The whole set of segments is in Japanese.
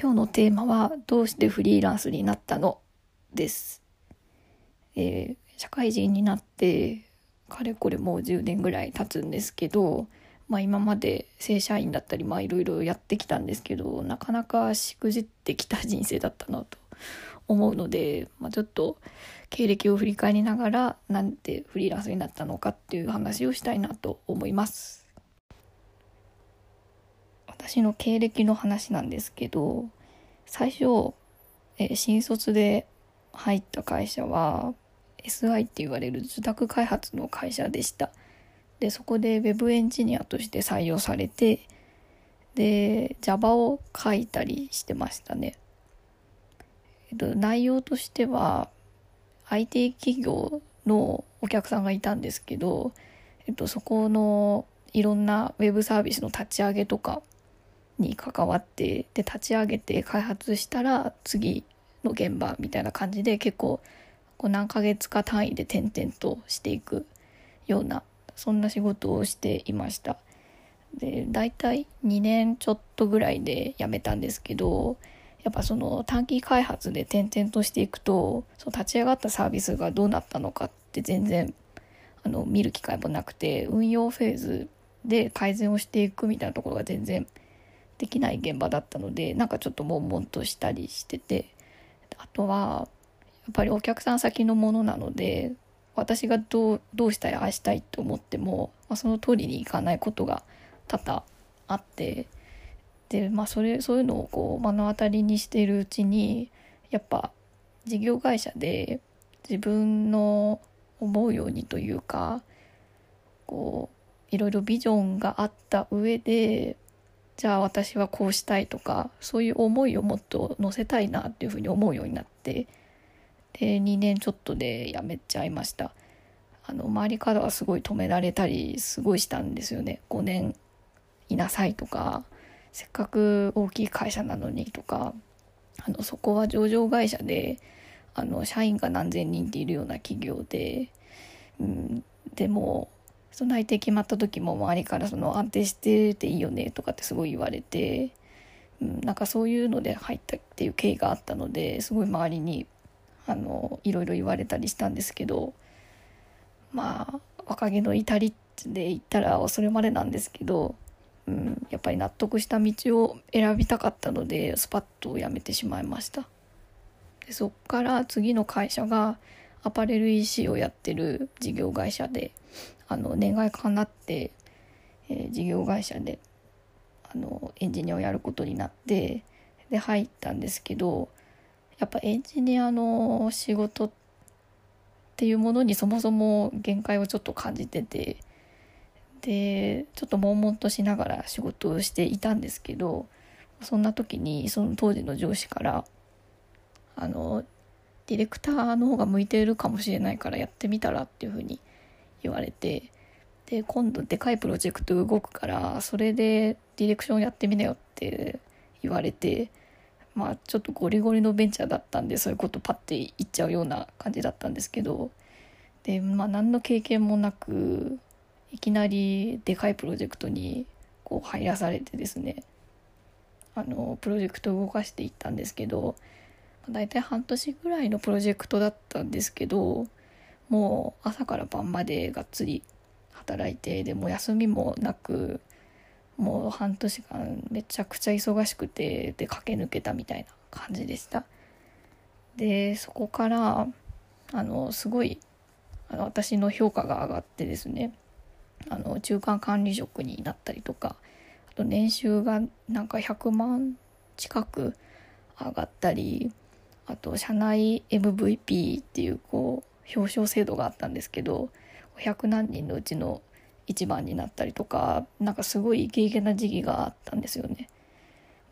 今日のテーマはどうしてフリーランスになったの？です、えー、社会人になってかれこれもう10年ぐらい経つんですけど、まあ、今まで正社員だったりいろいろやってきたんですけどなかなかしくじってきた人生だったなと思うので、まあ、ちょっと経歴を振り返りながらなんでフリーランスになったのかっていう話をしたいなと思います。私の経歴の話なんですけど最初、えー、新卒で入った会社は SI って言われる受託開発の会社でした。でそこで Web エンジニアとして採用されてで Java を書いたりしてましたね、えっと、内容としては IT 企業のお客さんがいたんですけど、えっと、そこのいろんなウェブサービスの立ち上げとかに関わってで立ち上げて開発したら次の現場みたいな感じで結構こう何ヶ月か単位で転々としていくようなそんな仕事をしていました。で大体2年ちょっとぐらいで辞めたんですけどやっぱその短期開発で転々としていくとその立ち上がったサービスがどうなったのかって全然あの見る機会もなくて運用フェーズで改善をしていくみたいなところが全然できない現場だったのでなんかちょっと悶々としたりしてて。あとはやっぱりお客さん先のものなので私がどうどうしたいああしたいと思っても、まあ、その通りにいかないことが多々あって。でまあそれそういうのをこう目の当たりにしているうちにやっぱ事業会社で自分の思うようにというかこういろいろビジョンがあった上でじゃあ私はこうしたいとかそういう思いをもっと乗せたいなっていうふうに思うようになってで2年ちょっとで辞めちゃいました。あの周りからはすごい止められたりすごいしたんですよね。5年いなさいとかせっかく大きい会社なのにとか。あのそこは上場会社であの社員が何千人っているような企業で、うん、でもその内定決まった時も周りからその安定してていいよねとかってすごい言われて、うん、なんかそういうので入ったっていう経緯があったのですごい周りにあのいろいろ言われたりしたんですけどまあ若気の至りで言ったらそれまでなんですけど、うん、やっぱり納得した道を選びたかったのでスパッと辞めてしまいました。でそっから次の会社がアパレル EC をやってる事業会社であの願いかなって、えー、事業会社であのエンジニアをやることになってで入ったんですけどやっぱエンジニアの仕事っていうものにそもそも限界をちょっと感じててでちょっと悶々としながら仕事をしていたんですけどそんな時にその当時の上司からあのディレクターの方が向いているかもしれないからやってみたらっていうふうに言われてで今度でかいプロジェクト動くからそれでディレクションやってみなよって言われてまあちょっとゴリゴリのベンチャーだったんでそういうことパッて言っちゃうような感じだったんですけどでまあ何の経験もなくいきなりでかいプロジェクトにこう入らされてですねあのプロジェクトを動かしていったんですけど大体半年ぐらいのプロジェクトだったんですけどもう朝から晩までがっつり働いてでも休みもなくもう半年間めちゃくちゃ忙しくてで駆け抜けたみたいな感じでした。でそこからあのすごいあの私の評価が上がってですねあの中間管理職になったりとかあと年収がなんか100万近く上がったりあと社内 MVP っていうこう表彰制度があったんですけど100何人のうちの一番になったりとかなんかすごいイケイケな時期があったんですよね。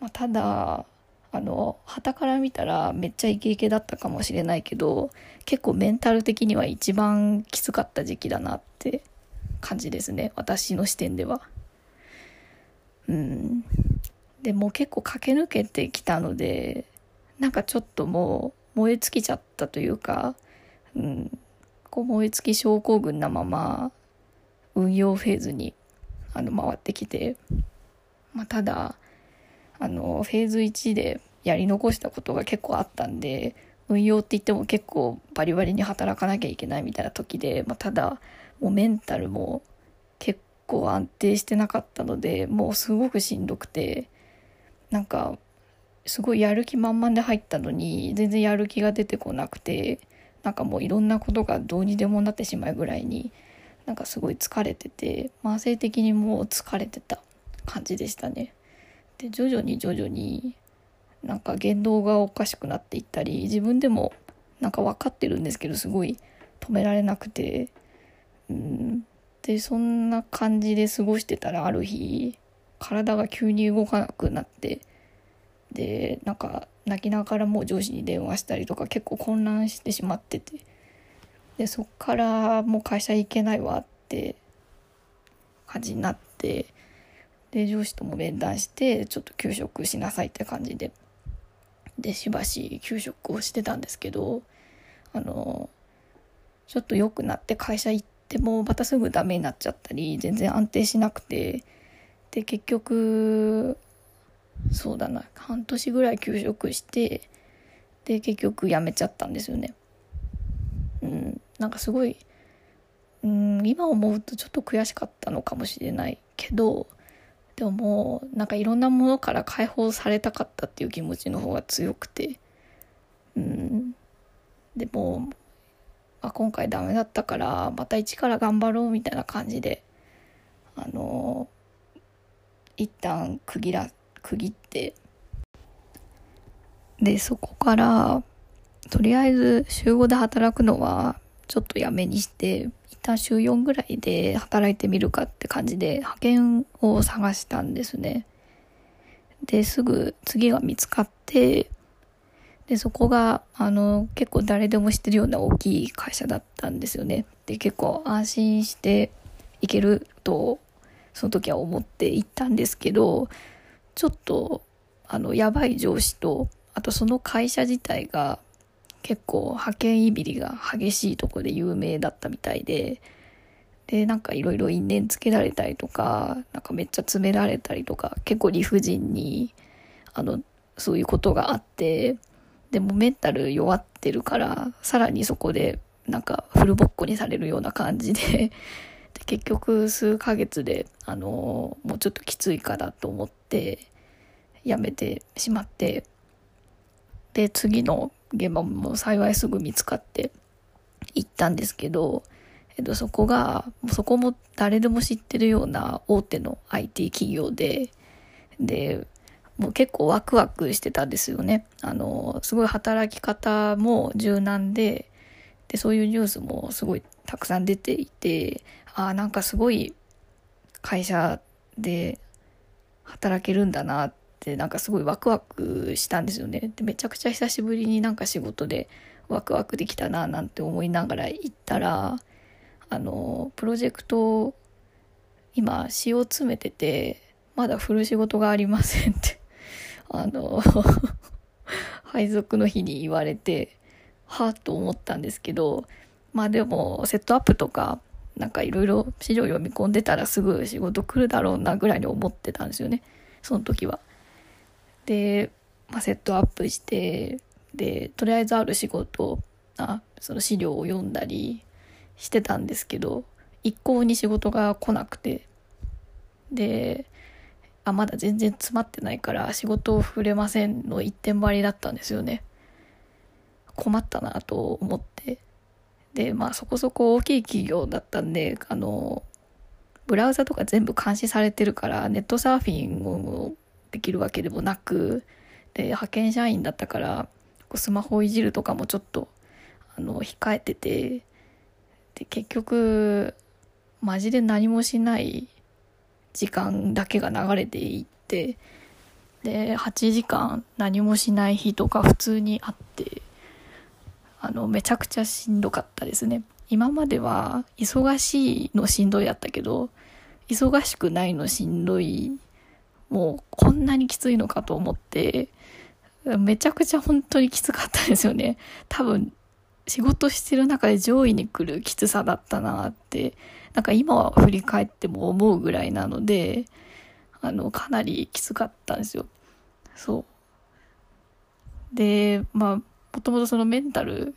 まあ、ただあの旗から見たらめっちゃイケイケだったかもしれないけど結構メンタル的には一番きつかった時期だなって感じですね私の視点では。うんでも結構駆け抜けてきたのでなんかちょっともう燃え尽きちゃったというか、うん、こう燃え尽き症候群なまま運用フェーズにあの回ってきて、まあ、ただあのフェーズ1でやり残したことが結構あったんで運用って言っても結構バリバリに働かなきゃいけないみたいな時で、まあ、ただもうメンタルも結構安定してなかったのでもうすごくしんどくてなんかすごいやる気満々で入ったのに全然やる気が出てこなくてなんかもういろんなことがどうにでもなってしまうぐらいになんかすごい疲れてて慢性的にもう疲れてた感じでしたね。で徐々に徐々になんか言動がおかしくなっていったり自分でもなんか分かってるんですけどすごい止められなくてうんでそんな感じで過ごしてたらある日体が急に動かなくなってでなんか泣きながらもう上司に電話したりとか結構混乱してしまってて。でそっからもう会社行けないわって感じになって。で上司とも面談してちょっと休職しなさいって感じで。でしばし休職をしてたんですけどあのちょっと良くなって会社行ってもまたすぐダメになっちゃったり全然安定しなくて。で結局そうだな。半年ぐらい休職してで結局辞めちゃったんですよね。うん、なんかすごい、うん、今思うとちょっと悔しかったのかもしれないけどでももうなんかいろんなものから解放されたかったっていう気持ちの方が強くてうん。でも、まあ、今回ダメだったからまた一から頑張ろうみたいな感じであの一旦区切ら区切ってでそこからとりあえず週5で働くのはちょっとやめにして一旦週4ぐらいで働いてみるかって感じで派遣を探したんですね。ですぐ次が見つかってでそこがあの結構誰でも知ってるような大きい会社だったんですよね。で結構安心していけるとその時は思って行ったんですけどちょっとあのやばい上司とあとその会社自体が結構派遣いびりが激しいとこで有名だったみたいででなんかいろいろ因縁つけられたりとかなんかめっちゃ詰められたりとか結構理不尽にあのそういうことがあってでもメンタル弱ってるからさらにそこでなんかフルボッコにされるような感じでで結局数ヶ月であのもうちょっときついかなと思って辞めてしまってで次の現場も幸いすぐ見つかって行ったんですけど、えっと、そこが、そこも誰でも知ってるような大手の IT 企業で、で、もう結構ワクワクしてたんですよね。あの、すごい働き方も柔軟で、で、そういうニュースもすごいたくさん出ていて、ああ、なんかすごい会社で働けるんだなってなんかすごいワクワクしたんですよね。でめちゃくちゃ久しぶりになんか仕事でワクワクできたななんて思いながら行ったらあのプロジェクト今詩を詰めててまだ振る仕事がありませんってあの 配属の日に言われてはあと思ったんですけどまあでもセットアップとかなんかいろいろ資料読み込んでたらすぐ仕事来るだろうなぐらいに思ってたんですよね。その時は。で、まあ、セットアップしてでとりあえずある仕事あその資料を読んだりしてたんですけど一向に仕事が来なくて。であまだ全然詰まってないから仕事を触れませんの一点張りだったんですよね。困ったなと思って。でまあそこそこ大きい企業だったんであのブラウザとか全部監視されてるからネットサーフィンをできるわけでもなくで派遣社員だったからスマホいじるとかもちょっとあの控えててで結局マジで何もしない時間だけが流れていってで8時間何もしない日とか普通にあってあのめちゃくちゃしんどかったですね今までは忙しいのしんどいだったけど忙しくないのしんどいもうこんなにきついのかと思って、めちゃくちゃ本当にきつかったですよね。多分、仕事してる中で上位に来るきつさだったなって、なんか今は振り返っても思うぐらいなので、あの、かなりきつかったんですよ。そう。でまあもともとそのメンタル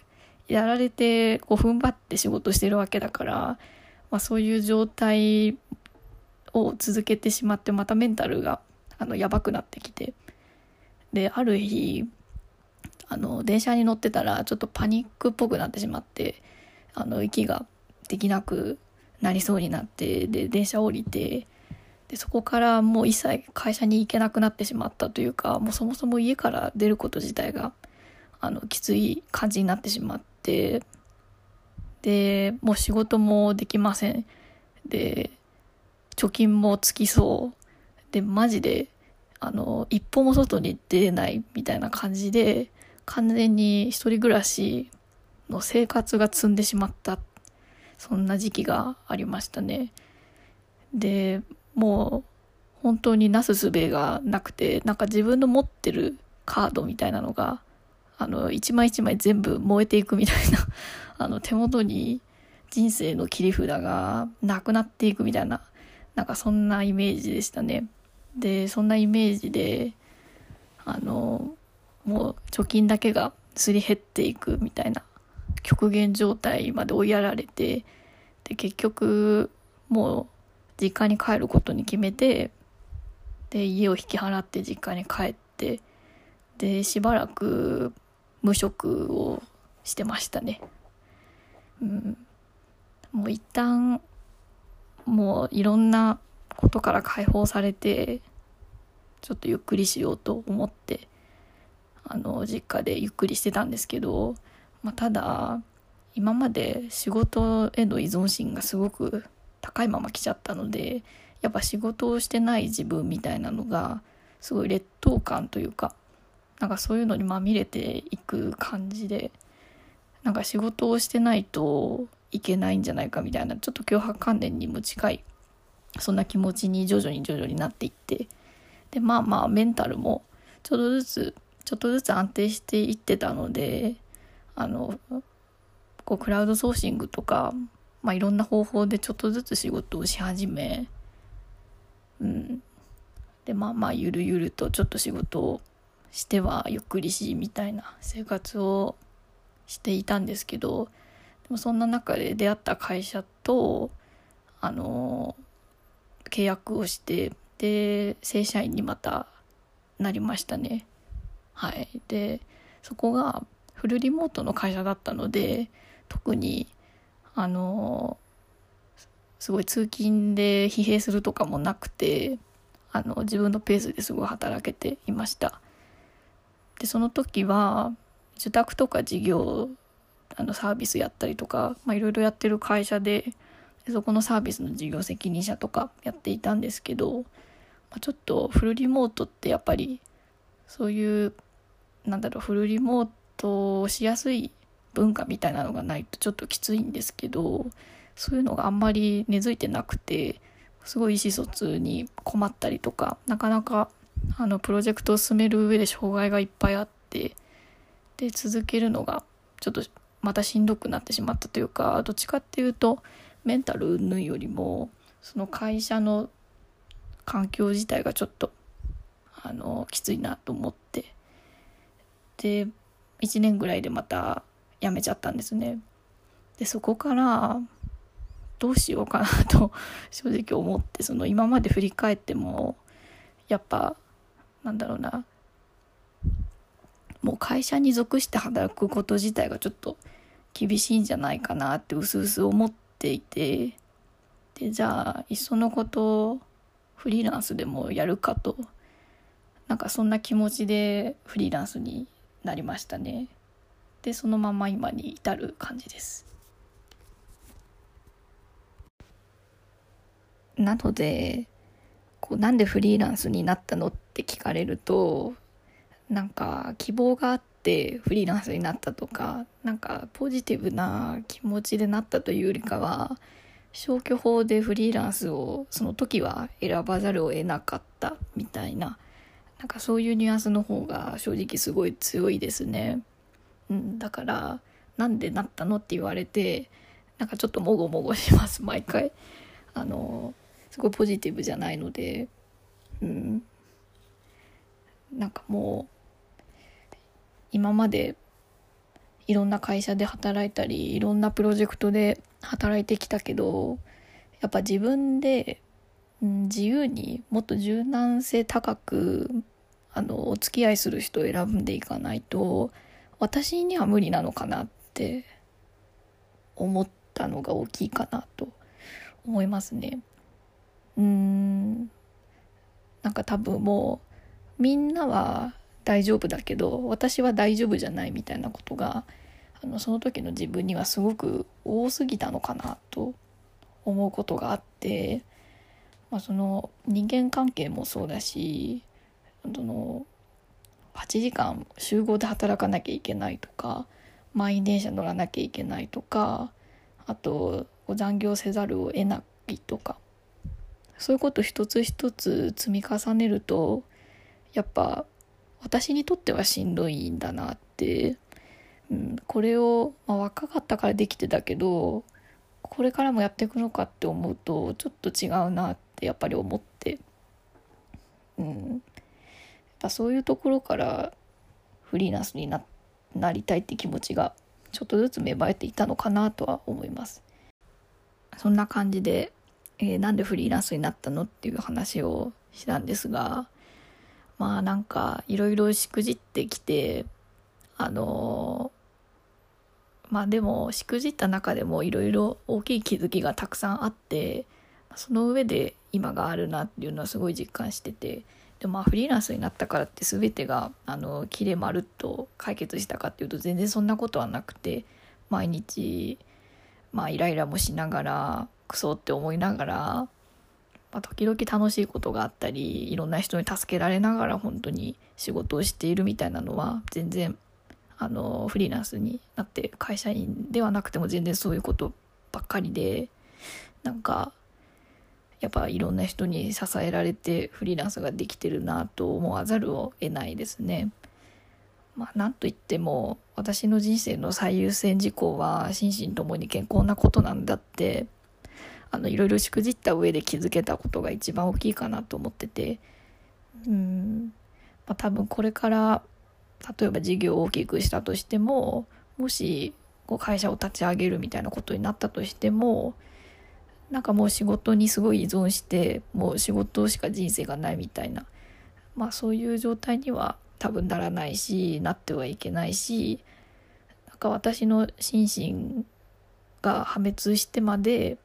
やられてこう踏ん張って仕事してるわけだから、まあ、そういう状態を続けてしまってまたメンタルがあのやばくなってきて。である日あの電車に乗ってたらちょっとパニックっぽくなってしまってあの息ができなくなりそうになってで電車降りてでそこからもう一切会社に行けなくなってしまったというかもうそもそも家から出ること自体があのきつい感じになってしまってでもう仕事もできません。で貯金もつきそう。でマジであの一歩も外に出れないみたいな感じで完全に一人暮らしの生活が積んでしまった。そんな時期がありましたね。でもう本当になすすべがなくてなんか自分の持ってるカードみたいなのがあの一枚一枚全部燃えていくみたいな。あの手元に人生の切り札がなくなっていくみたいな。なんかそんなイメージでしたね。でそんなイメージであのもう貯金だけがすり減っていくみたいな。極限状態まで追いやられて。で結局もう実家に帰ることに決めて。で家を引き払って実家に帰って。でしばらく無職をしてましたね。うん、もう一旦もういろんなことから解放されてちょっとゆっくりしようと思ってあの実家でゆっくりしてたんですけど、まあ、ただ今まで仕事への依存心がすごく高いまま来ちゃったのでやっぱ仕事をしてない自分みたいなのがすごい劣等感というかなんかそういうのにまみれていく感じでなんか仕事をしてないといけないんじゃないかみたいなちょっと脅迫観念にも近いそんな気持ちに徐々に徐々になっていってでまあまあメンタルもちょっとずつちょっとずつ安定していってたのであのこうクラウドソーシングとかまあ、いろんな方法でちょっとずつ仕事をし始め、うん。で、まあまあ、ゆるゆるとちょっと仕事をしてはゆっくりし、みたいな生活をしていたんですけど、でもそんな中で出会った会社と、あの、契約をして、で、正社員にまたなりましたね。はい。で、そこがフルリモートの会社だったので、特にあのすごい通勤で疲弊するとかもなくてあの自分のペースですごい働けていましたでその時は受託とか事業あのサービスやったりとかいろいろやってる会社でそこのサービスの事業責任者とかやっていたんですけど、まあ、ちょっとフルリモートってやっぱりそういうなんだろうフルリモートをしやすい文化みたいなのがないとちょっときついんですけどそういうのがあんまり根付いてなくてすごい意思疎通に困ったりとかなかなかあのプロジェクトを進める上で障害がいっぱいあってで続けるのがちょっとまたしんどくなってしまったというかどっちかっていうとメンタル云々よりもその会社の環境自体がちょっとあのきついなと思ってで1年ぐらいでまた辞めちゃったんですね。でそこからどうしようかなと正直思ってその今まで振り返ってもやっぱなんだろうなもう会社に属して働くこと自体がちょっと厳しいんじゃないかなってうすうす思っていてでじゃあいっそのことフリーランスでもやるかとなんかそんな気持ちでフリーランスになりましたね。でそのまま今に至る感じです。なのでこうなんでフリーランスになったのって聞かれるとなんか希望があってフリーランスになったとかなんかポジティブな気持ちでなったというよりかは消去法でフリーランスをその時は選ばざるを得なかったみたいななんかそういうニュアンスの方が正直すごい強いですね。うん、だからなんでなったのって言われてなんかちょっともごもごします毎回あのすごいポジティブじゃないのでうんなんかもう今までいろんな会社で働いたりいろんなプロジェクトで働いてきたけどやっぱ自分で、うん、自由にもっと柔軟性高くあのお付き合いする人を選んでいかないと私には無理なのかなって思ったのが大きいかなと思いますね。うーん。なんか多分もうみんなは大丈夫だけど私は大丈夫じゃないみたいなことがあのその時の自分にはすごく多すぎたのかなと思うことがあって、まあ、その人間関係もそうだしその8時間集合で働かなきゃいけないとか満員電車乗らなきゃいけないとかあと残業せざるを得ないとかそういうこと一つ一つ積み重ねるとやっぱ私にとってはしんどいんだなって、うん、これを、まあ、若かったからできてたけどこれからもやっていくのかって思うとちょっと違うなってやっぱり思って、うん、やっぱそういうところからフリーランスにななりたいって気持ちがちょっとずつ芽生えていたのかなとは思います。そんな感じでえー、なんでフリーランスになったのっていう話をしたんですがまあなんかいろいろしくじってきてあのー、まあでもしくじった中でもいろいろ大きい気づきがたくさんあってその上で今があるなっていうのはすごい実感しててでもまあフリーランスになったからって全てがあのきれまるっと解決したかっていうと全然そんなことはなくて毎日まあイライラもしながらクソって思いながら、まあ、時々楽しいことがあったりいろんな人に助けられながら本当に仕事をしているみたいなのは全然あのフリーランスになって会社員ではなくても全然そういうことばっかりでなんかやっぱいろんな人に支えられてフリーランスができてるなと思わざるを得ないですね。まあ、なんといっても私の人生の最優先事項は心身ともに健康なことなんだってあのいろいろしくじった上で気づけたことが一番大きいかなと思ってて。うん、まあ、多分これから例えば事業を大きくしたとしてももしこう会社を立ち上げるみたいなことになったとしてもなんかもう仕事にすごい依存してもう仕事しか人生がないみたいな。まあそういう状態には多分ならないしなってはいけないしなんか私の心身が破滅してまで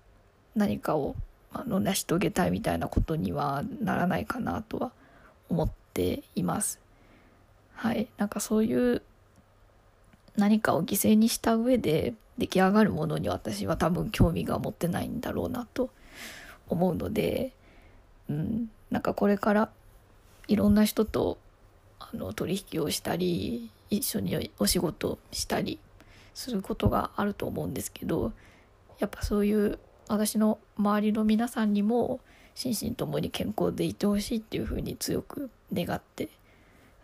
何かをあの成し遂げたいみたいなことにはならないかなとは思っています。はい、なんかそういう何かを犠牲にした上で出来上がるものに私は多分興味が持ってないんだろうなと思うので、うん、なんかこれからいろんな人とあの取引をしたり一緒にお仕事したりすることがあると思うんですけどやっぱそういう私の周りの皆さんにも心身ともに健康でいてほしいっていうふうに強く願って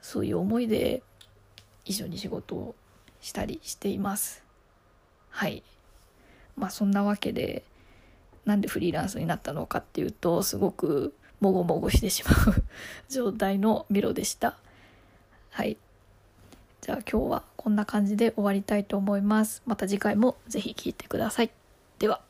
そういう思いで一緒に仕事をしたりしています。はい。まあそんなわけでなんでフリーランスになったのかっていうとすごくもごもごしてしまう 状態のミロでした。はい。じゃあ今日はこんな感じで終わりたいと思います。また次回も是非聴いてください。では。